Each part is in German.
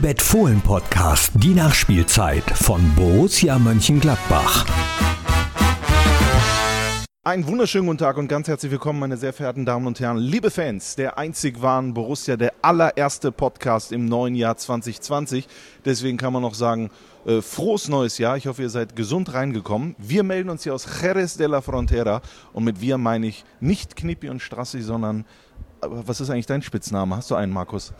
Unibet Fohlen Podcast, die Nachspielzeit von Borussia Mönchengladbach. Einen wunderschönen guten Tag und ganz herzlich willkommen, meine sehr verehrten Damen und Herren, liebe Fans der einzig wahren Borussia, der allererste Podcast im neuen Jahr 2020. Deswegen kann man noch sagen, äh, frohes neues Jahr. Ich hoffe, ihr seid gesund reingekommen. Wir melden uns hier aus Jerez de la Frontera und mit wir meine ich nicht Knippi und Strassi, sondern was ist eigentlich dein Spitzname? Hast du einen, Markus?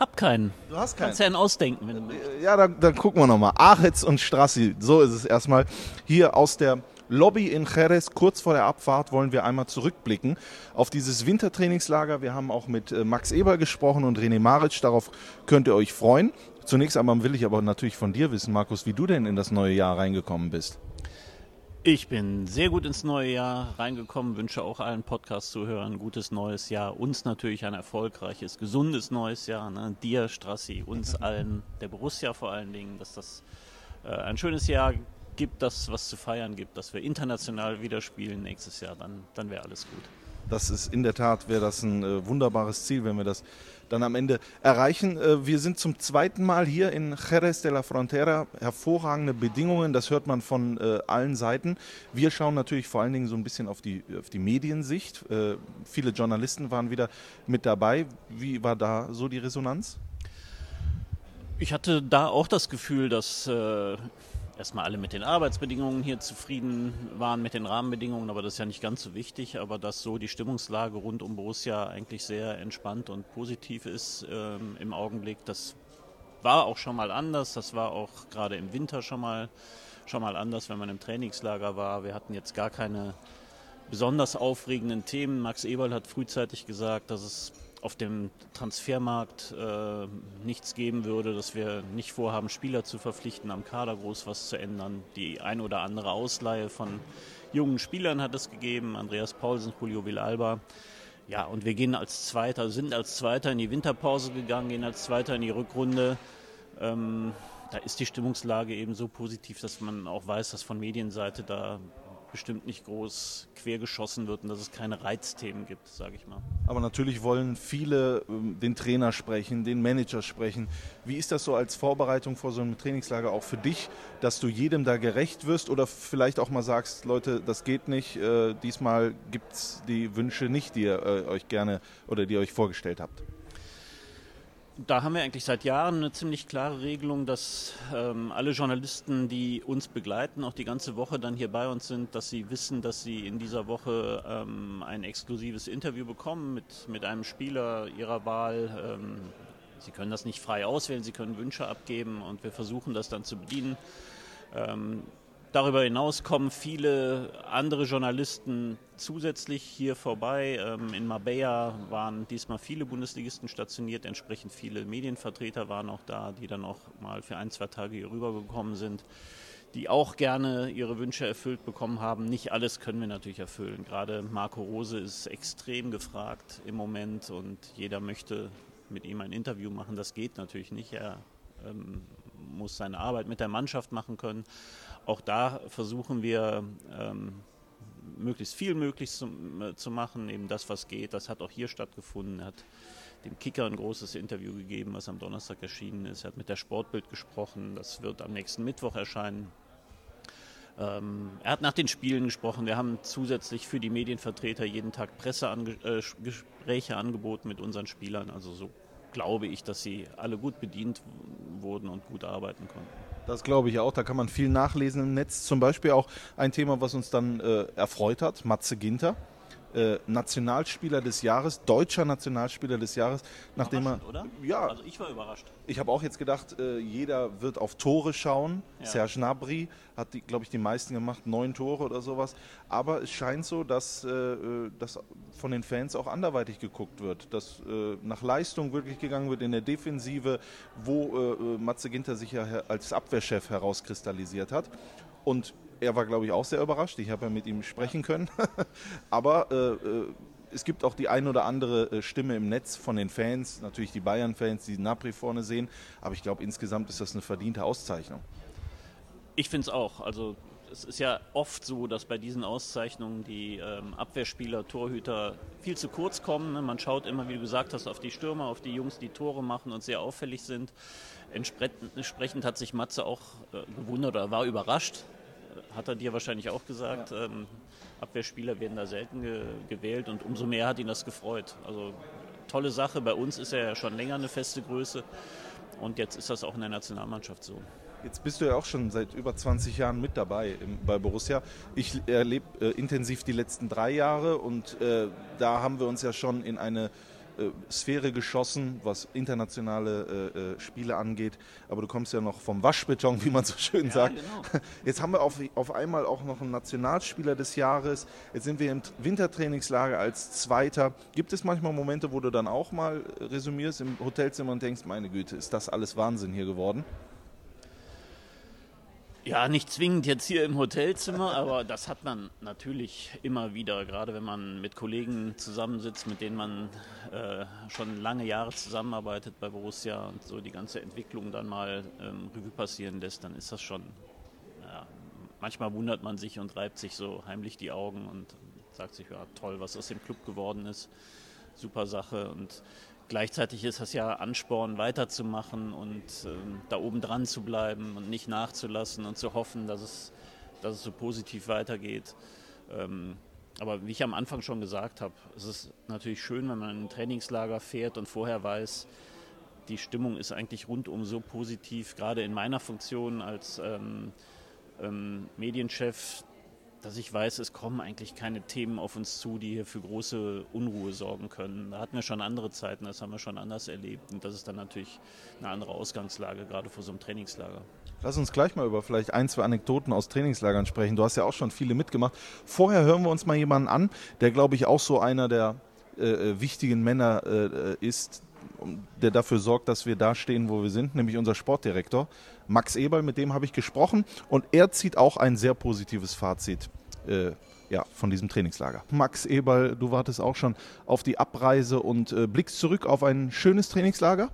Hab keinen. Du hast keinen. Kannst ja einen ausdenken, wenn du willst. Ja, dann, dann gucken wir nochmal. Aretz und Strassi, so ist es erstmal. Hier aus der Lobby in Jerez, kurz vor der Abfahrt, wollen wir einmal zurückblicken auf dieses Wintertrainingslager. Wir haben auch mit äh, Max Eber gesprochen und René Maric. Darauf könnt ihr euch freuen. Zunächst einmal will ich aber natürlich von dir wissen, Markus, wie du denn in das neue Jahr reingekommen bist. Ich bin sehr gut ins neue Jahr reingekommen, wünsche auch allen Podcast-Zuhörern ein gutes neues Jahr. Uns natürlich ein erfolgreiches, gesundes neues Jahr. Ne? Dir, Strassi, uns allen, der Borussia vor allen Dingen, dass das äh, ein schönes Jahr gibt, das was zu feiern gibt, dass wir international wieder spielen nächstes Jahr, dann, dann wäre alles gut. Das ist in der Tat, wäre das ein äh, wunderbares Ziel, wenn wir das dann am Ende erreichen. Äh, wir sind zum zweiten Mal hier in Jerez de la Frontera. Hervorragende Bedingungen, das hört man von äh, allen Seiten. Wir schauen natürlich vor allen Dingen so ein bisschen auf die, auf die Mediensicht. Äh, viele Journalisten waren wieder mit dabei. Wie war da so die Resonanz? Ich hatte da auch das Gefühl, dass erstmal alle mit den Arbeitsbedingungen hier zufrieden waren, mit den Rahmenbedingungen, aber das ist ja nicht ganz so wichtig, aber dass so die Stimmungslage rund um Borussia eigentlich sehr entspannt und positiv ist ähm, im Augenblick, das war auch schon mal anders, das war auch gerade im Winter schon mal, schon mal anders, wenn man im Trainingslager war. Wir hatten jetzt gar keine besonders aufregenden Themen. Max Eberl hat frühzeitig gesagt, dass es auf dem Transfermarkt äh, nichts geben würde, dass wir nicht vorhaben, Spieler zu verpflichten, am Kader groß was zu ändern. Die ein oder andere Ausleihe von jungen Spielern hat es gegeben, Andreas Paulsen, Julio Villalba. Ja, und wir gehen als Zweiter, sind als Zweiter in die Winterpause gegangen, gehen als Zweiter in die Rückrunde. Ähm, da ist die Stimmungslage eben so positiv, dass man auch weiß, dass von Medienseite da bestimmt nicht groß quergeschossen wird und dass es keine Reizthemen gibt, sage ich mal. Aber natürlich wollen viele ähm, den Trainer sprechen, den Manager sprechen. Wie ist das so als Vorbereitung vor so einem Trainingslager auch für dich, dass du jedem da gerecht wirst oder vielleicht auch mal sagst, Leute, das geht nicht, äh, diesmal gibt es die Wünsche nicht, die ihr äh, euch gerne oder die ihr euch vorgestellt habt? Da haben wir eigentlich seit Jahren eine ziemlich klare Regelung, dass ähm, alle Journalisten, die uns begleiten, auch die ganze Woche dann hier bei uns sind, dass sie wissen, dass sie in dieser Woche ähm, ein exklusives Interview bekommen mit, mit einem Spieler ihrer Wahl. Ähm, sie können das nicht frei auswählen, sie können Wünsche abgeben und wir versuchen das dann zu bedienen. Darüber hinaus kommen viele andere Journalisten zusätzlich hier vorbei. Ähm, in Marbella waren diesmal viele Bundesligisten stationiert, entsprechend viele Medienvertreter waren auch da, die dann auch mal für ein, zwei Tage hier rübergekommen sind, die auch gerne ihre Wünsche erfüllt bekommen haben. Nicht alles können wir natürlich erfüllen. Gerade Marco Rose ist extrem gefragt im Moment und jeder möchte mit ihm ein Interview machen. Das geht natürlich nicht. Er ähm, muss seine Arbeit mit der Mannschaft machen können. Auch da versuchen wir ähm, möglichst viel möglich zu, äh, zu, machen, eben das, was geht. Das hat auch hier stattgefunden. Er hat dem Kicker ein großes Interview gegeben, was am Donnerstag erschienen ist. Er hat mit der Sportbild gesprochen. Das wird am nächsten Mittwoch erscheinen. Ähm, er hat nach den Spielen gesprochen. Wir haben zusätzlich für die Medienvertreter jeden Tag Pressegespräche äh, angeboten mit unseren Spielern. Also so glaube ich, dass sie alle gut bedient wurden und gut arbeiten konnten. Das glaube ich auch. Da kann man viel nachlesen im Netz. Zum Beispiel auch ein Thema, was uns dann äh, erfreut hat, Matze Ginter äh, Nationalspieler des Jahres, deutscher Nationalspieler des Jahres, nachdem er oder? ja, also ich war überrascht. Ich habe auch jetzt gedacht, äh, jeder wird auf Tore schauen. Ja. Serge Gnabry hat glaube ich, die meisten gemacht, neun Tore oder sowas. Aber es scheint so, dass äh, das von den Fans auch anderweitig geguckt wird, dass äh, nach Leistung wirklich gegangen wird in der Defensive, wo äh, äh, Matze Ginter sich ja als Abwehrchef herauskristallisiert hat. Und er war, glaube ich, auch sehr überrascht. Ich habe ja mit ihm sprechen können. Aber äh, äh, es gibt auch die ein oder andere äh, Stimme im Netz von den Fans, natürlich die Bayern-Fans, die Napri vorne sehen. Aber ich glaube, insgesamt ist das eine verdiente Auszeichnung. Ich finde es auch. Also es ist ja oft so, dass bei diesen Auszeichnungen die ähm, Abwehrspieler, Torhüter viel zu kurz kommen. Ne? Man schaut immer, wie du gesagt hast, auf die Stürmer, auf die Jungs, die Tore machen und sehr auffällig sind. Entsprechend hat sich Matze auch äh, gewundert oder war überrascht. Hat er dir wahrscheinlich auch gesagt. Ja. Ähm, Abwehrspieler werden da selten ge gewählt und umso mehr hat ihn das gefreut. Also tolle Sache. Bei uns ist er ja schon länger eine feste Größe und jetzt ist das auch in der Nationalmannschaft so. Jetzt bist du ja auch schon seit über 20 Jahren mit dabei im, bei Borussia. Ich erlebe äh, intensiv die letzten drei Jahre und äh, da haben wir uns ja schon in eine äh, Sphäre geschossen, was internationale äh, äh, Spiele angeht. Aber du kommst ja noch vom Waschbeton, wie man so schön ja, sagt. Genau. Jetzt haben wir auf, auf einmal auch noch einen Nationalspieler des Jahres. Jetzt sind wir im Wintertrainingslager als Zweiter. Gibt es manchmal Momente, wo du dann auch mal resümierst im Hotelzimmer und denkst, meine Güte, ist das alles Wahnsinn hier geworden? Ja, nicht zwingend jetzt hier im Hotelzimmer, aber das hat man natürlich immer wieder, gerade wenn man mit Kollegen zusammensitzt, mit denen man äh, schon lange Jahre zusammenarbeitet bei Borussia und so die ganze Entwicklung dann mal ähm, Revue passieren lässt, dann ist das schon, ja, manchmal wundert man sich und reibt sich so heimlich die Augen und sagt sich, ja toll, was aus dem Club geworden ist, super Sache und Gleichzeitig ist das ja Ansporn, weiterzumachen und äh, da oben dran zu bleiben und nicht nachzulassen und zu hoffen, dass es, dass es so positiv weitergeht. Ähm, aber wie ich am Anfang schon gesagt habe, es ist natürlich schön, wenn man in ein Trainingslager fährt und vorher weiß, die Stimmung ist eigentlich rundum so positiv, gerade in meiner Funktion als ähm, ähm, Medienchef, dass ich weiß, es kommen eigentlich keine Themen auf uns zu, die hier für große Unruhe sorgen können. Da hatten wir schon andere Zeiten, das haben wir schon anders erlebt. Und das ist dann natürlich eine andere Ausgangslage, gerade vor so einem Trainingslager. Lass uns gleich mal über vielleicht ein, zwei Anekdoten aus Trainingslagern sprechen. Du hast ja auch schon viele mitgemacht. Vorher hören wir uns mal jemanden an, der, glaube ich, auch so einer der äh, äh wichtigen Männer äh, ist, der dafür sorgt, dass wir da stehen, wo wir sind, nämlich unser Sportdirektor Max Eberl, mit dem habe ich gesprochen und er zieht auch ein sehr positives Fazit äh, ja, von diesem Trainingslager. Max Eberl, du wartest auch schon auf die Abreise und äh, blickst zurück auf ein schönes Trainingslager?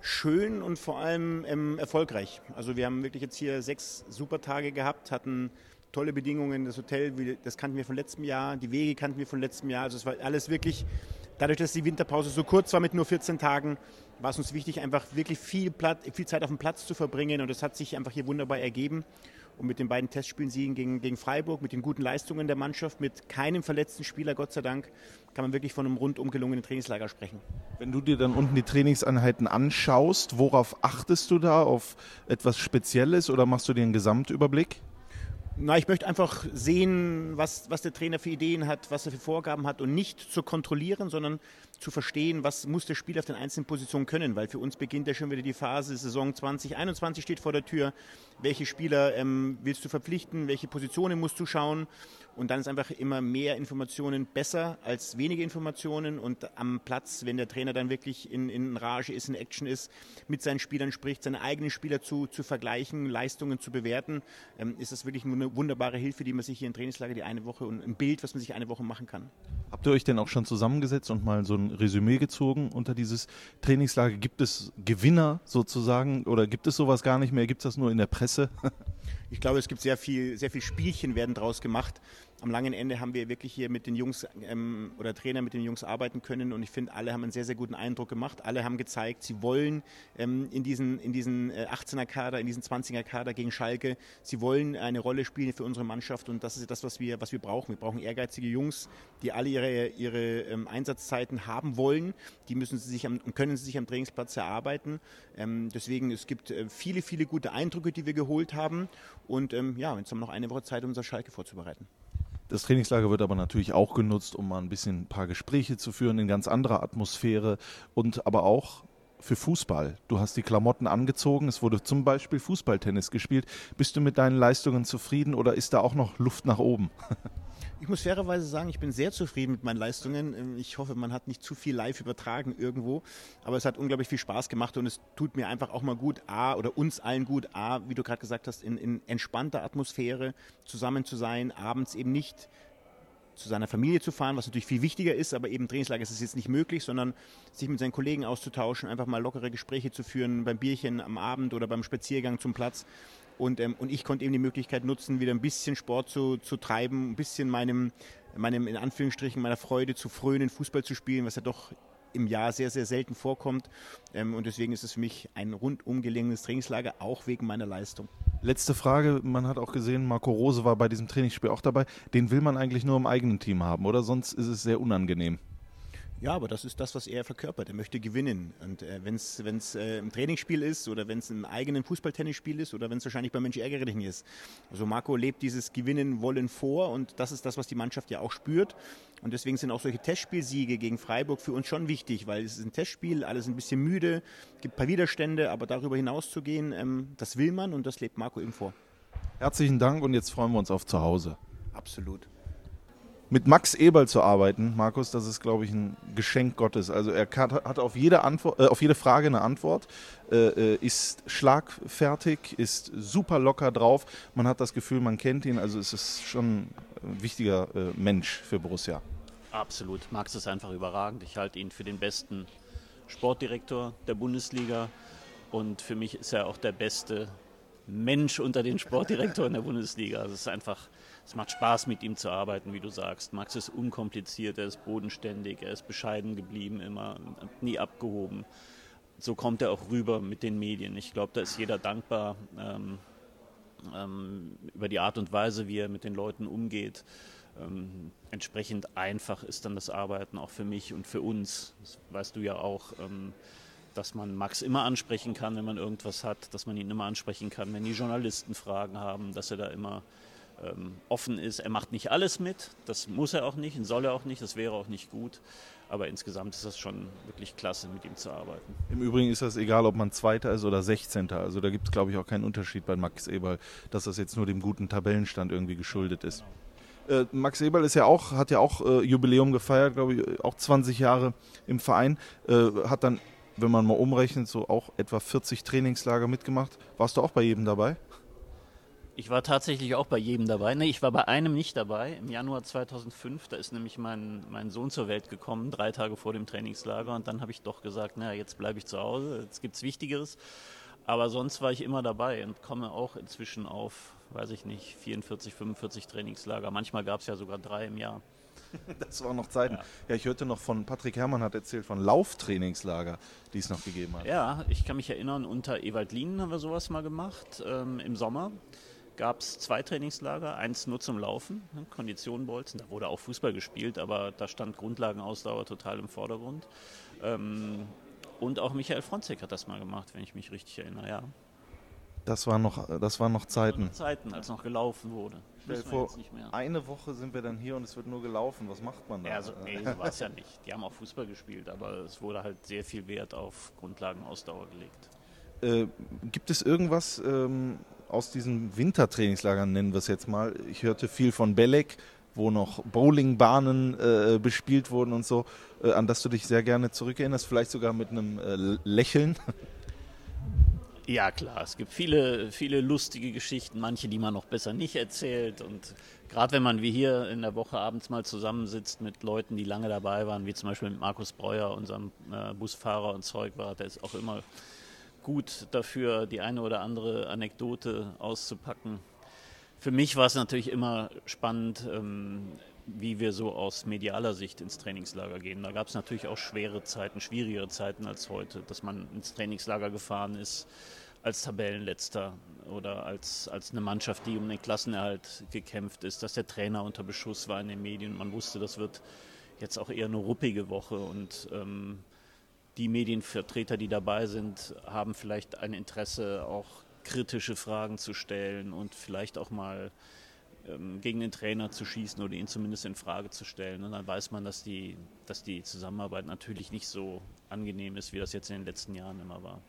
Schön und vor allem ähm, erfolgreich. Also wir haben wirklich jetzt hier sechs super Tage gehabt, hatten tolle Bedingungen, das Hotel, das kannten wir von letztem Jahr, die Wege kannten wir von letztem Jahr. Also es war alles wirklich Dadurch, dass die Winterpause so kurz war mit nur 14 Tagen, war es uns wichtig, einfach wirklich viel, Platz, viel Zeit auf dem Platz zu verbringen. Und das hat sich einfach hier wunderbar ergeben. Und mit den beiden Testspielen Siegen gegen, gegen Freiburg, mit den guten Leistungen der Mannschaft, mit keinem verletzten Spieler, Gott sei Dank, kann man wirklich von einem rundum gelungenen Trainingslager sprechen. Wenn du dir dann unten die Trainingseinheiten anschaust, worauf achtest du da? Auf etwas Spezielles oder machst du dir einen Gesamtüberblick? Na, ich möchte einfach sehen, was, was der Trainer für Ideen hat, was er für Vorgaben hat und nicht zu kontrollieren, sondern zu verstehen, was muss der Spieler auf den einzelnen Positionen können, weil für uns beginnt ja schon wieder die Phase, Saison 2021 steht vor der Tür. Welche Spieler ähm, willst du verpflichten, welche Positionen musst du schauen? Und dann ist einfach immer mehr Informationen besser als wenige Informationen. Und am Platz, wenn der Trainer dann wirklich in, in Rage ist, in Action ist, mit seinen Spielern spricht, seine eigenen Spieler zu, zu vergleichen, Leistungen zu bewerten, ähm, ist das wirklich eine wunderbare Hilfe, die man sich hier im Trainingslager die eine Woche und ein Bild, was man sich eine Woche machen kann. Habt ihr euch denn auch schon zusammengesetzt und mal so ein Resümee gezogen unter dieses Trainingslager? Gibt es Gewinner sozusagen oder gibt es sowas gar nicht mehr? Gibt es das nur in der Presse? ich glaube, es gibt sehr viel, sehr viel Spielchen werden draus gemacht am langen Ende haben wir wirklich hier mit den Jungs ähm, oder Trainer mit den Jungs arbeiten können und ich finde, alle haben einen sehr, sehr guten Eindruck gemacht. Alle haben gezeigt, sie wollen ähm, in diesen, in diesen 18er äh, in diesen 20er Kader gegen Schalke, sie wollen eine Rolle spielen für unsere Mannschaft und das ist das, was wir, was wir brauchen. Wir brauchen ehrgeizige Jungs, die alle ihre, ihre ähm, Einsatzzeiten haben wollen. Die müssen sie sich am, können sie sich am Trainingsplatz erarbeiten. Ähm, deswegen, es gibt äh, viele, viele gute Eindrücke, die wir geholt haben und ähm, ja, jetzt haben wir noch eine Woche Zeit, um unser Schalke vorzubereiten. Das Trainingslager wird aber natürlich auch genutzt, um mal ein bisschen ein paar Gespräche zu führen in ganz anderer Atmosphäre und aber auch für Fußball. Du hast die Klamotten angezogen, es wurde zum Beispiel Fußballtennis gespielt. Bist du mit deinen Leistungen zufrieden oder ist da auch noch Luft nach oben? Ich muss fairerweise sagen, ich bin sehr zufrieden mit meinen Leistungen. Ähm, ich hoffe, man hat nicht zu viel live übertragen irgendwo, aber es hat unglaublich viel Spaß gemacht und es tut mir einfach auch mal gut, A, oder uns allen gut, A, wie du gerade gesagt hast, in, in entspannter Atmosphäre zusammen zu sein, abends eben nicht zu seiner Familie zu fahren, was natürlich viel wichtiger ist, aber eben Trainingslager ist es jetzt nicht möglich, sondern sich mit seinen Kollegen auszutauschen, einfach mal lockere Gespräche zu führen beim Bierchen am Abend oder beim Spaziergang zum Platz. Und, ähm, und ich konnte eben die Möglichkeit nutzen, wieder ein bisschen Sport zu, zu treiben, ein bisschen meinem, meinem, in Anführungsstrichen, meiner Freude zu frönen, Fußball zu spielen, was ja doch im Jahr sehr, sehr selten vorkommt. Ähm, und deswegen ist es für mich ein rundum gelingendes Trainingslager, auch wegen meiner Leistung. Letzte Frage, man hat auch gesehen, Marco Rose war bei diesem Trainingsspiel auch dabei. Den will man eigentlich nur im eigenen Team haben, oder? Sonst ist es sehr unangenehm. Ja, aber das ist das, was er verkörpert. Er möchte gewinnen. Und äh, wenn es äh, ein Trainingsspiel ist oder wenn es ein eigenen Fußballtennisspiel ist oder wenn es wahrscheinlich bei Mensch ärgerlich ist. Also Marco lebt dieses Gewinnen wollen vor und das ist das, was die Mannschaft ja auch spürt. Und deswegen sind auch solche Testspielsiege gegen Freiburg für uns schon wichtig, weil es ist ein Testspiel, alles ein bisschen müde, gibt ein paar Widerstände, aber darüber hinaus zu gehen, ähm, das will man und das lebt Marco eben vor. Herzlichen Dank und jetzt freuen wir uns auf zu Hause. Absolut mit Max Eberl zu arbeiten, Markus, das ist, glaube ich, ein Geschenk Gottes. Also er hat auf jede, Antwort, äh, auf jede Frage eine Antwort, äh, äh, ist schlagfertig, ist super locker drauf. Man hat das Gefühl, man kennt ihn. Also es ist schon ein wichtiger äh, Mensch für Borussia. Absolut. Max ist einfach überragend. Ich halte ihn für den besten Sportdirektor der Bundesliga. Und für mich ist er auch der beste Mensch unter den Sportdirektoren der Bundesliga. Also es ist einfach es macht Spaß, mit ihm zu arbeiten, wie du sagst. Max ist unkompliziert, er ist bodenständig, er ist bescheiden geblieben, immer nie abgehoben. So kommt er auch rüber mit den Medien. Ich glaube, da ist jeder dankbar ähm, ähm, über die Art und Weise, wie er mit den Leuten umgeht. Ähm, entsprechend einfach ist dann das Arbeiten auch für mich und für uns. Das weißt du ja auch ähm, dass man Max immer ansprechen kann, wenn man irgendwas hat, dass man ihn immer ansprechen kann, wenn die Journalisten Fragen haben, dass er da immer offen ist. Er macht nicht alles mit, das muss er auch nicht und soll er auch nicht, das wäre auch nicht gut. Aber insgesamt ist das schon wirklich klasse, mit ihm zu arbeiten. Im Übrigen ist das egal, ob man Zweiter ist oder Sechzehnter. Also da gibt es, glaube ich, auch keinen Unterschied bei Max Eberl, dass das jetzt nur dem guten Tabellenstand irgendwie geschuldet ist. Äh, Max Eberl ist ja auch, hat ja auch äh, Jubiläum gefeiert, glaube ich, auch 20 Jahre im Verein. Äh, hat dann, wenn man mal umrechnet, so auch etwa 40 Trainingslager mitgemacht. Warst du auch bei jedem dabei? Ich war tatsächlich auch bei jedem dabei. Nee, ich war bei einem nicht dabei, im Januar 2005. Da ist nämlich mein, mein Sohn zur Welt gekommen, drei Tage vor dem Trainingslager. Und dann habe ich doch gesagt, naja, jetzt bleibe ich zu Hause, jetzt gibt es Wichtigeres. Aber sonst war ich immer dabei und komme auch inzwischen auf, weiß ich nicht, 44, 45 Trainingslager. Manchmal gab es ja sogar drei im Jahr. Das waren noch Zeiten. Ja. ja. ich hörte noch von Patrick Herrmann hat erzählt von Lauftrainingslager, die es noch gegeben hat. Ja, ich kann mich erinnern, unter Ewald Lienen haben wir sowas mal gemacht ähm, im Sommer gab es zwei Trainingslager, eins nur zum Laufen, ne, Kondition bolzen, da wurde auch Fußball gespielt, aber da stand Grundlagenausdauer total im Vordergrund. Ähm, und auch Michael Fronzek hat das mal gemacht, wenn ich mich richtig erinnere, ja. Das waren noch, das waren noch Zeiten. Noch Zeiten, als noch gelaufen wurde. vor eine Woche sind wir dann hier und es wird nur gelaufen. Was macht man da? Ja, also, nee, so war es ja nicht. Die haben auch Fußball gespielt, aber es wurde halt sehr viel Wert auf Grundlagenausdauer gelegt. Äh, gibt es irgendwas, ähm, aus diesen Wintertrainingslagern, nennen wir es jetzt mal. Ich hörte viel von Belek, wo noch Bowlingbahnen äh, bespielt wurden und so, äh, an das du dich sehr gerne zurückerinnerst, vielleicht sogar mit einem äh, Lächeln. Ja, klar. Es gibt viele, viele lustige Geschichten, manche, die man noch besser nicht erzählt. Und gerade wenn man wie hier in der Woche abends mal zusammensitzt mit Leuten, die lange dabei waren, wie zum Beispiel mit Markus Breuer, unserem äh, Busfahrer und Zeugwart, der ist auch immer gut dafür, die eine oder andere Anekdote auszupacken. Für mich war es natürlich immer spannend, ähm, wie wir so aus medialer Sicht ins Trainingslager gehen. Da gab es natürlich auch schwere Zeiten, schwierigere Zeiten als heute, dass man ins Trainingslager gefahren ist als Tabellenletzter oder als, als eine Mannschaft, die um den Klassenerhalt gekämpft ist, dass der Trainer unter Beschuss war in den Medien. Man wusste, das wird jetzt auch eher eine ruppige Woche und ähm, die Medienvertreter, die dabei sind, haben vielleicht ein Interesse, auch kritische Fragen zu stellen und vielleicht auch mal ähm, gegen den Trainer zu schießen oder ihn zumindest in Frage zu stellen. Und dann weiß man, dass die, dass die Zusammenarbeit natürlich nicht so angenehm ist, wie das jetzt in den letzten Jahren immer war.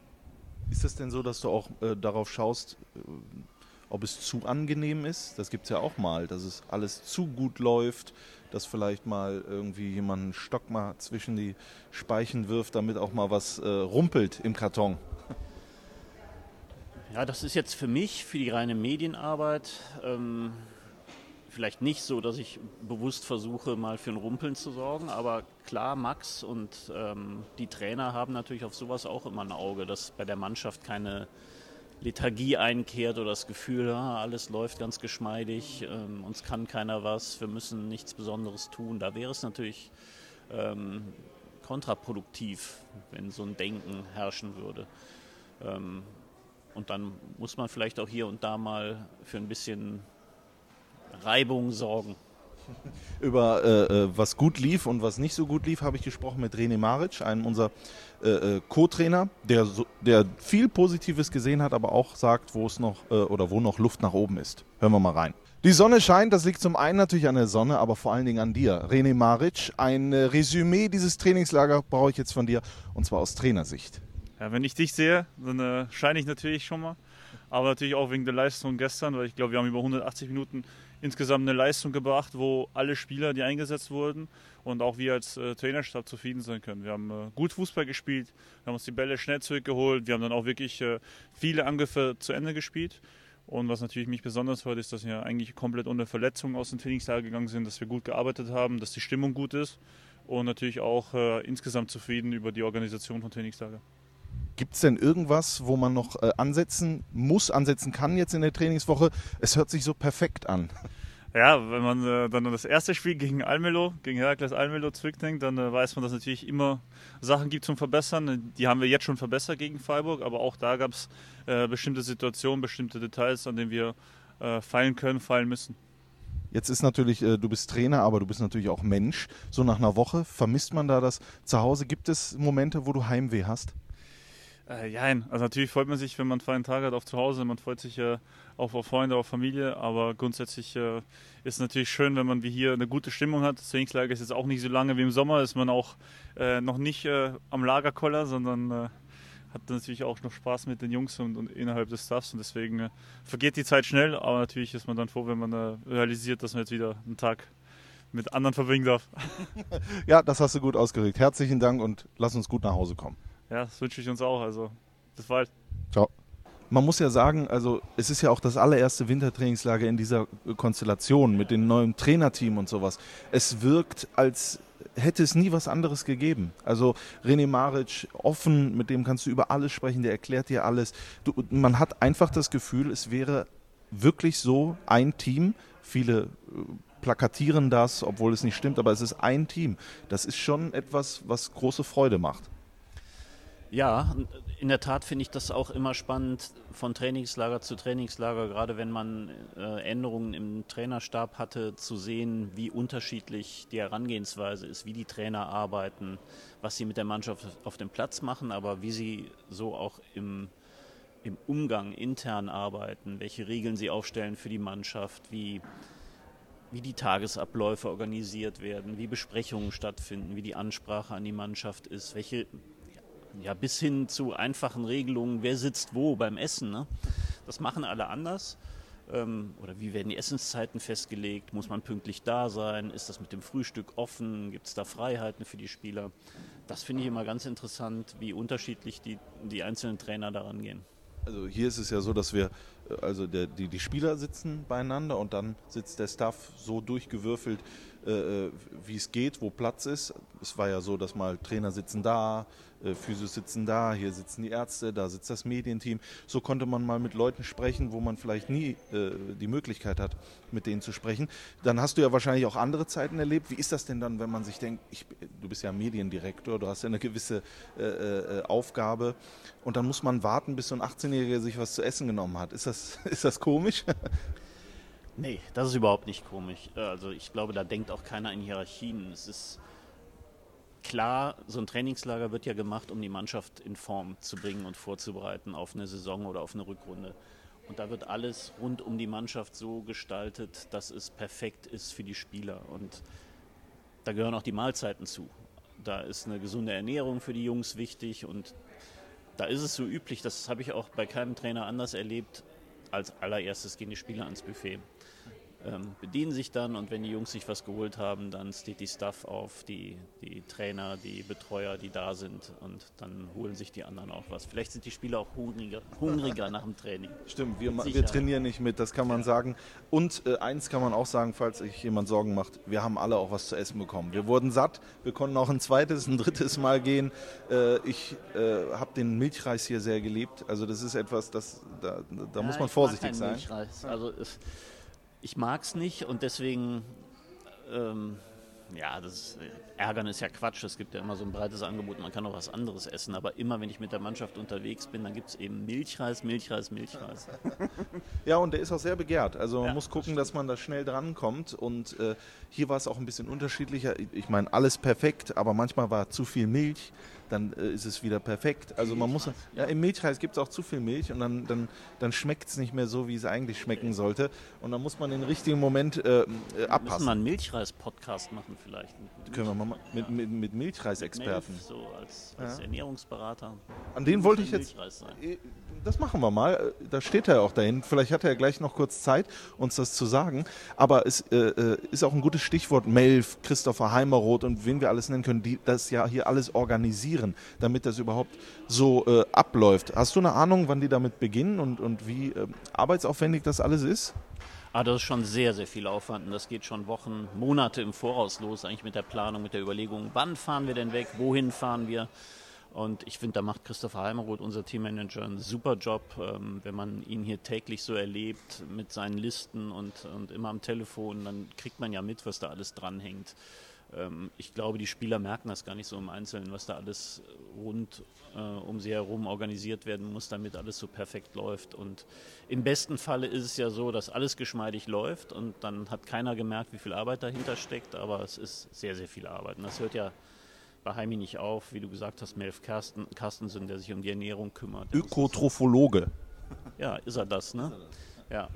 Ist es denn so, dass du auch äh, darauf schaust, äh, ob es zu angenehm ist? Das gibt es ja auch mal, dass es alles zu gut läuft, dass vielleicht mal irgendwie jemand einen Stock mal zwischen die Speichen wirft, damit auch mal was äh, rumpelt im Karton. Ja, das ist jetzt für mich, für die reine Medienarbeit, ähm, vielleicht nicht so, dass ich bewusst versuche, mal für ein Rumpeln zu sorgen, aber klar, Max und ähm, die Trainer haben natürlich auf sowas auch immer ein Auge, dass bei der Mannschaft keine Lethargie einkehrt oder das Gefühl, ah, alles läuft ganz geschmeidig, ähm, uns kann keiner was, wir müssen nichts Besonderes tun. Da wäre es natürlich ähm, kontraproduktiv, wenn so ein Denken herrschen würde. Ähm, und dann muss man vielleicht auch hier und da mal für ein bisschen Reibung sorgen. Über äh, äh, was gut lief und was nicht so gut lief, habe ich gesprochen mit René Maric, einem unserer äh, äh, Co-Trainer, der, so, der viel Positives gesehen hat, aber auch sagt, wo es noch äh, oder wo noch Luft nach oben ist. Hören wir mal rein. Die Sonne scheint, das liegt zum einen natürlich an der Sonne, aber vor allen Dingen an dir. René Maric, ein äh, Resümee dieses Trainingslager brauche ich jetzt von dir und zwar aus Trainersicht. Ja, wenn ich dich sehe, dann scheine ich natürlich schon mal. Aber natürlich auch wegen der Leistung gestern, weil ich glaube, wir haben über 180 Minuten insgesamt eine Leistung gebracht, wo alle Spieler, die eingesetzt wurden und auch wir als äh, Trainerstab zufrieden sein können. Wir haben äh, gut Fußball gespielt, wir haben uns die Bälle schnell zurückgeholt, wir haben dann auch wirklich äh, viele Angriffe zu Ende gespielt. Und was natürlich mich besonders freut, ist, dass wir eigentlich komplett ohne Verletzungen aus dem Trainingslager gegangen sind, dass wir gut gearbeitet haben, dass die Stimmung gut ist und natürlich auch äh, insgesamt zufrieden über die Organisation von Trainingslager. Gibt es denn irgendwas, wo man noch äh, ansetzen muss, ansetzen kann jetzt in der Trainingswoche? Es hört sich so perfekt an. Ja, wenn man äh, dann das erste Spiel gegen Almelo, gegen Herakles Almelo zurückdenkt, dann äh, weiß man, dass es natürlich immer Sachen gibt zum Verbessern. Die haben wir jetzt schon verbessert gegen Freiburg, aber auch da gab es äh, bestimmte Situationen, bestimmte Details, an denen wir äh, feilen können, feilen müssen. Jetzt ist natürlich, äh, du bist Trainer, aber du bist natürlich auch Mensch. So nach einer Woche, vermisst man da das zu Hause? Gibt es Momente, wo du Heimweh hast? Äh, ja, also natürlich freut man sich, wenn man einen freien Tag hat auf zu Hause, man freut sich äh, auch auf Freunde, auf Familie, aber grundsätzlich äh, ist es natürlich schön, wenn man wie hier eine gute Stimmung hat. Das Trainingslager ist jetzt auch nicht so lange wie im Sommer, ist man auch äh, noch nicht äh, am Lagerkoller, sondern äh, hat natürlich auch noch Spaß mit den Jungs und, und innerhalb des Staffs und deswegen äh, vergeht die Zeit schnell, aber natürlich ist man dann froh, wenn man realisiert, dass man jetzt wieder einen Tag mit anderen verbringen darf. ja, das hast du gut ausgeregt. Herzlichen Dank und lass uns gut nach Hause kommen. Ja, das wünsche ich uns auch. Also, bis bald. Ciao. Man muss ja sagen, also es ist ja auch das allererste Wintertrainingslager in dieser Konstellation mit dem neuen Trainerteam und sowas. Es wirkt, als hätte es nie was anderes gegeben. Also René Maric, offen, mit dem kannst du über alles sprechen, der erklärt dir alles. Du, man hat einfach das Gefühl, es wäre wirklich so ein Team. Viele äh, plakatieren das, obwohl es nicht stimmt, aber es ist ein Team. Das ist schon etwas, was große Freude macht. Ja, in der Tat finde ich das auch immer spannend von Trainingslager zu Trainingslager, gerade wenn man äh, Änderungen im Trainerstab hatte, zu sehen, wie unterschiedlich die Herangehensweise ist, wie die Trainer arbeiten, was sie mit der Mannschaft auf dem Platz machen, aber wie sie so auch im, im Umgang intern arbeiten, welche Regeln sie aufstellen für die Mannschaft, wie, wie die Tagesabläufe organisiert werden, wie Besprechungen stattfinden, wie die Ansprache an die Mannschaft ist, welche ja, bis hin zu einfachen Regelungen, wer sitzt wo beim Essen. Ne? Das machen alle anders. Ähm, oder wie werden die Essenszeiten festgelegt? Muss man pünktlich da sein? Ist das mit dem Frühstück offen? Gibt es da Freiheiten für die Spieler? Das finde ich immer ganz interessant, wie unterschiedlich die, die einzelnen Trainer daran gehen. Also hier ist es ja so, dass wir, also der, die, die Spieler sitzen beieinander und dann sitzt der Staff so durchgewürfelt, äh, äh wie es geht, wo Platz ist. Es war ja so, dass mal Trainer sitzen da, äh, Physios sitzen da, hier sitzen die Ärzte, da sitzt das Medienteam. So konnte man mal mit Leuten sprechen, wo man vielleicht nie äh, die Möglichkeit hat, mit denen zu sprechen. Dann hast du ja wahrscheinlich auch andere Zeiten erlebt. Wie ist das denn dann, wenn man sich denkt, ich, du bist ja Mediendirektor, du hast ja eine gewisse äh, äh, Aufgabe und dann muss man warten, bis so ein 18-Jähriger sich was zu essen genommen hat. Ist das, ist das komisch? Nee, das ist überhaupt nicht komisch. Also ich glaube, da denkt auch keiner in Hierarchien. Es ist klar, so ein Trainingslager wird ja gemacht, um die Mannschaft in Form zu bringen und vorzubereiten auf eine Saison oder auf eine Rückrunde. Und da wird alles rund um die Mannschaft so gestaltet, dass es perfekt ist für die Spieler. Und da gehören auch die Mahlzeiten zu. Da ist eine gesunde Ernährung für die Jungs wichtig. Und da ist es so üblich, das habe ich auch bei keinem Trainer anders erlebt, als allererstes gehen die Spieler ans Buffet. Ähm, bedienen sich dann und wenn die Jungs sich was geholt haben, dann steht die Stuff auf, die, die Trainer, die Betreuer, die da sind und dann holen sich die anderen auch was. Vielleicht sind die Spieler auch hungriger, hungriger nach dem Training. Stimmt, wir, wir trainieren nicht mit, das kann man sagen. Und äh, eins kann man auch sagen, falls sich jemand Sorgen macht, wir haben alle auch was zu essen bekommen. Wir wurden satt, wir konnten auch ein zweites, ein drittes Mal gehen. Äh, ich äh, habe den Milchreis hier sehr geliebt. Also das ist etwas, das, da, da ja, muss man vorsichtig sein. Milchreis. Also ich mag es nicht und deswegen, ähm, ja, das Ärgern ist ja Quatsch. Es gibt ja immer so ein breites Angebot, man kann auch was anderes essen. Aber immer, wenn ich mit der Mannschaft unterwegs bin, dann gibt es eben Milchreis, Milchreis, Milchreis. Ja, und der ist auch sehr begehrt. Also man ja, muss gucken, das dass man da schnell drankommt. Und äh, hier war es auch ein bisschen unterschiedlicher. Ich meine, alles perfekt, aber manchmal war zu viel Milch dann äh, ist es wieder perfekt. Also man muss, ja, im Milchreis gibt es auch zu viel Milch und dann, dann, dann schmeckt es nicht mehr so, wie es eigentlich schmecken sollte. Und dann muss man den richtigen Moment äh, äh abpassen. Müssen wir einen Milchreis-Podcast machen vielleicht. Können wir mal mit, mit, mit Milchreisexperten. So als, als ja. Ernährungsberater. An den wollte ich jetzt. Äh, das machen wir mal. Da steht er auch dahin. Vielleicht hat er gleich noch kurz Zeit, uns das zu sagen. Aber es äh, äh ist auch ein gutes Stichwort. Melf, Christopher Heimeroth und wen wir alles nennen können, die das ja hier alles organisieren organisieren, damit das überhaupt so äh, abläuft. Hast du eine Ahnung, wann die damit beginnen und, und wie äh, arbeitsaufwendig das alles ist? Ah, das ist schon sehr, sehr viel Aufwand und das geht schon Wochen, Monate im Voraus los, eigentlich mit der Planung, mit der Überlegung, wann fahren wir denn weg, wohin fahren wir. Und ich finde, da macht Christopher Heimeroth, unser Teammanager, einen super Job, ähm, wenn man ihn hier täglich so erlebt mit seinen Listen und, und immer am Telefon, dann kriegt man ja mit, was da alles dranhängt. Ähm, ich glaube, die Spieler merken das gar nicht so im Einzelnen, was da alles rund äh, um sie herum organisiert werden muss, damit alles so perfekt läuft. Und im besten Falle ist es ja so, dass alles geschmeidig läuft und dann hat keiner gemerkt, wie viel Arbeit dahinter steckt, aber es ist sehr, sehr viel Arbeit. Und das hört ja bei Heimi nicht auf, wie du gesagt hast, Melf Carsten, Carstensen, der sich um die Ernährung kümmert. Ökotrophologe. Ja, ist er das, ne? Ja.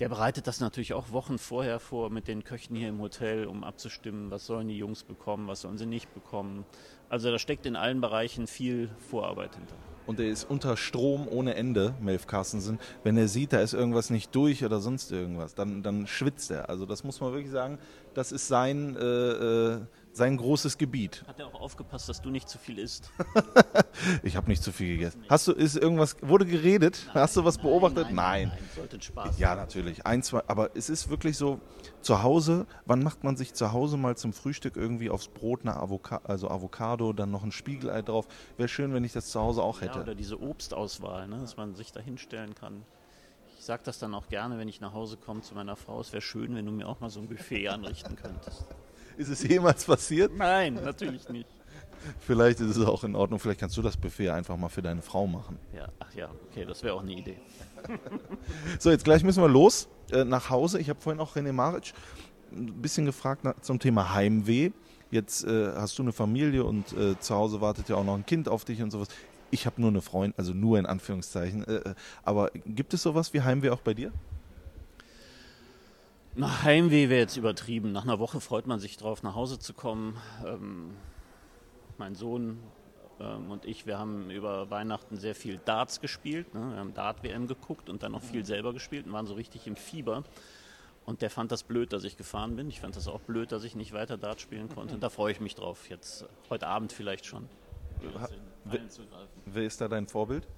Der bereitet das natürlich auch Wochen vorher vor mit den Köchen hier im Hotel, um abzustimmen, was sollen die Jungs bekommen, was sollen sie nicht bekommen. Also da steckt in allen Bereichen viel Vorarbeit hinter. Und er ist unter Strom ohne Ende, Melf Carstensen. Wenn er sieht, da ist irgendwas nicht durch oder sonst irgendwas, dann, dann schwitzt er. Also das muss man wirklich sagen, das ist sein... Äh, äh, sein großes Gebiet. Hat er auch aufgepasst, dass du nicht zu viel isst? ich habe nicht zu viel gegessen. Hast du, ist irgendwas, wurde geredet? Nein, Hast du was nein, beobachtet? Nein. Nein. nein. Sollte Spaß Ja, natürlich. Ein, zwei, aber es ist wirklich so, zu Hause, wann macht man sich zu Hause mal zum Frühstück irgendwie aufs Brot eine Avoca also Avocado, dann noch ein Spiegelei drauf? Wäre schön, wenn ich das zu Hause auch hätte. Ja, oder diese Obstauswahl, ne? dass man sich da hinstellen kann. Ich sage das dann auch gerne, wenn ich nach Hause komme zu meiner Frau. Es wäre schön, wenn du mir auch mal so ein Buffet anrichten könntest. Ist es jemals passiert? Nein, natürlich nicht. Vielleicht ist es auch in Ordnung. Vielleicht kannst du das Buffet einfach mal für deine Frau machen. Ja, ach ja, okay, das wäre auch eine Idee. so, jetzt gleich müssen wir los äh, nach Hause. Ich habe vorhin auch René Maric ein bisschen gefragt nach, zum Thema Heimweh. Jetzt äh, hast du eine Familie und äh, zu Hause wartet ja auch noch ein Kind auf dich und sowas. Ich habe nur eine Freundin, also nur in Anführungszeichen. Äh, äh, aber gibt es sowas wie Heimweh auch bei dir? Na, Heimweh wäre jetzt übertrieben. Nach einer Woche freut man sich drauf, nach Hause zu kommen. Ähm, mein Sohn ähm, und ich, wir haben über Weihnachten sehr viel Darts gespielt. Ne? Wir haben Dart-WM geguckt und dann noch viel selber gespielt und waren so richtig im Fieber. Und der fand das blöd, dass ich gefahren bin. Ich fand das auch blöd, dass ich nicht weiter Dart spielen konnte. Und da freue ich mich drauf, jetzt heute Abend vielleicht schon. Wer, wer ist da dein Vorbild?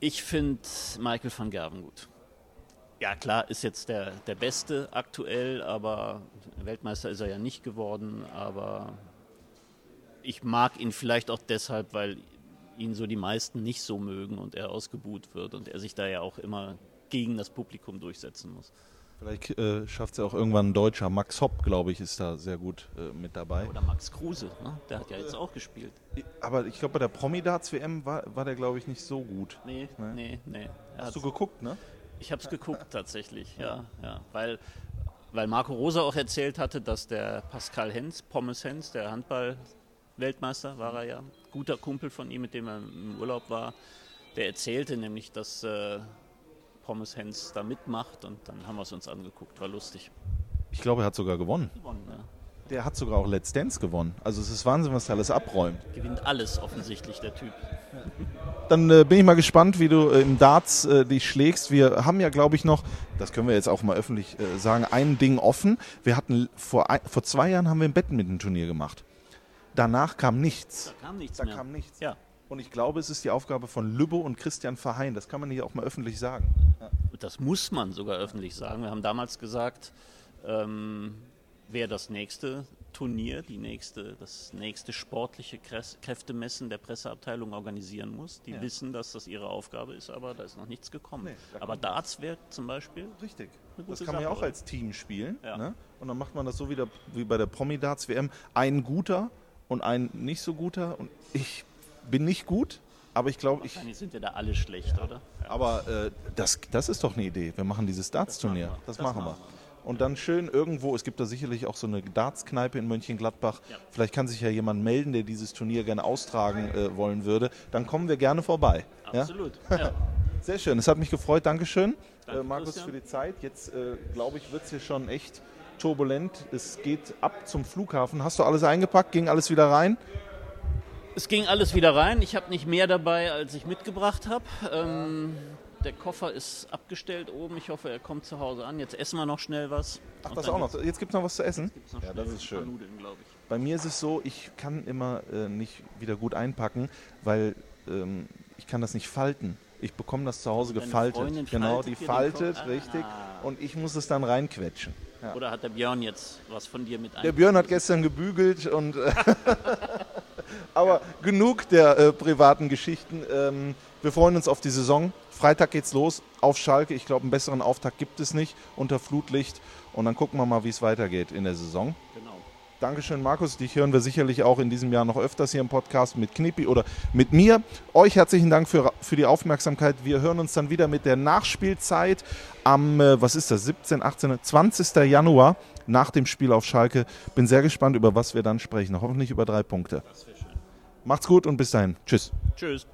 Ich finde Michael van Gerven gut. Ja, klar, ist jetzt der, der Beste aktuell, aber Weltmeister ist er ja nicht geworden. Aber ich mag ihn vielleicht auch deshalb, weil ihn so die meisten nicht so mögen und er ausgebuht wird und er sich da ja auch immer gegen das Publikum durchsetzen muss. Vielleicht äh, schafft es ja auch irgendwann ein Deutscher. Max Hopp, glaube ich, ist da sehr gut äh, mit dabei. Oder Max Kruse, ne? der hat ja jetzt auch gespielt. Aber ich glaube, bei der Promi-Darts-WM war, war der, glaube ich, nicht so gut. Nee, ne? nee, nee. Hast du geguckt, ne? Ich habe es geguckt tatsächlich, ja, ja, weil, weil Marco Rosa auch erzählt hatte, dass der Pascal Hens, Pommes Hens, der Handball-Weltmeister war er ja, guter Kumpel von ihm, mit dem er im Urlaub war, der erzählte nämlich, dass äh, Pommes Hens da mitmacht und dann haben wir es uns angeguckt, war lustig. Ich glaube, er hat sogar gewonnen. Gewonnen, ja. Der hat sogar auch Let's Dance gewonnen. Also es ist Wahnsinn, was er alles abräumt. Gewinnt alles offensichtlich, der Typ. Dann äh, bin ich mal gespannt, wie du äh, im Darts äh, dich schlägst. Wir haben ja, glaube ich, noch, das können wir jetzt auch mal öffentlich äh, sagen, ein Ding offen. Wir hatten vor, ein, vor zwei Jahren haben wir ein Badminton-Turnier gemacht. Danach kam nichts. Da kam nichts Da mehr. kam nichts. Ja. Und ich glaube, es ist die Aufgabe von Lübbe und Christian Verheyen. Das kann man hier auch mal öffentlich sagen. Das muss man sogar öffentlich sagen. Wir haben damals gesagt, ähm, wer das nächste Turnier, die nächste, das nächste sportliche Krä- Kräftemessen der Presseabteilung organisieren muss. Die Ja. wissen, dass das ihre Aufgabe ist, aber da ist noch nichts gekommen. Nee, da aber Darts wäre zum Beispiel Richtig. Das kann man ja auch oder? als Team spielen. Ja. Ne? Und dann macht man das so wieder wie bei der Promi-Darts WM. Ein guter und ein nicht so guter. Und ich bin nicht gut, aber ich glaube, ich. Wahrscheinlich sind wir da alle schlecht, oder? Aber äh, das, das ist doch eine Idee. Wir machen dieses Darts-Turnier. machen wir. Das, Das machen wir. Und dann schön irgendwo, es gibt da sicherlich auch so eine Darts-Kneipe in Mönchengladbach. Ja. Vielleicht kann sich ja jemand melden, der dieses Turnier gerne austragen äh, wollen würde. Dann kommen wir gerne vorbei. Ja? Absolut. Ja. Sehr schön, es hat mich gefreut. Dankeschön, Danke, äh, Markus, Christian. für die Zeit. Jetzt, äh, glaube ich, wird es hier schon echt turbulent. Es geht ab zum Flughafen. Hast du alles eingepackt? Ging alles wieder rein? Es ging alles wieder rein. Ich habe nicht mehr dabei, als ich mitgebracht habe. Ähm, der Koffer ist abgestellt oben. Ich hoffe, er kommt zu Hause an. Jetzt essen wir noch schnell was. Ach, das auch noch. Jetzt gibt es noch was zu essen? gibt's noch Ja, das ist schön. Nudeln. Bei mir ist es so, ich kann immer äh, nicht wieder gut einpacken, weil ähm, ich kann das nicht falten. Ich bekomme das zu Hause gefaltet. Freundin Genau, faltet die faltet, richtig. Ah. Und ich muss es dann reinquetschen. Ja. Oder hat der Björn jetzt was von dir mit Der Björn hat gestern gebügelt und äh, aber genug der äh, privaten Geschichten. Ähm, wir freuen uns auf die Saison. Freitag geht's los auf Schalke. Ich glaube, einen besseren Auftakt gibt es nicht unter Flutlicht. Und dann gucken wir mal, wie es weitergeht in der Saison. Genau. Dankeschön, Markus. Dich hören wir sicherlich auch in diesem Jahr noch öfters hier im Podcast mit Knippi oder mit mir. Euch herzlichen Dank für, für die Aufmerksamkeit. Wir hören uns dann wieder mit der Nachspielzeit am, äh, was ist das, 17, 18, 20. Januar nach dem Spiel auf Schalke. Bin sehr gespannt, über was wir dann sprechen. Hoffentlich über drei Punkte. Macht's gut und bis dahin. Tschüss. Tschüss.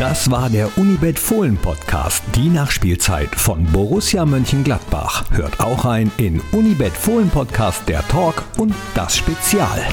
Das war der Unibet Fohlen Podcast, die Nachspielzeit von Borussia Mönchengladbach. Hört auch ein in Unibet Fohlen Podcast der Talk und das Spezial.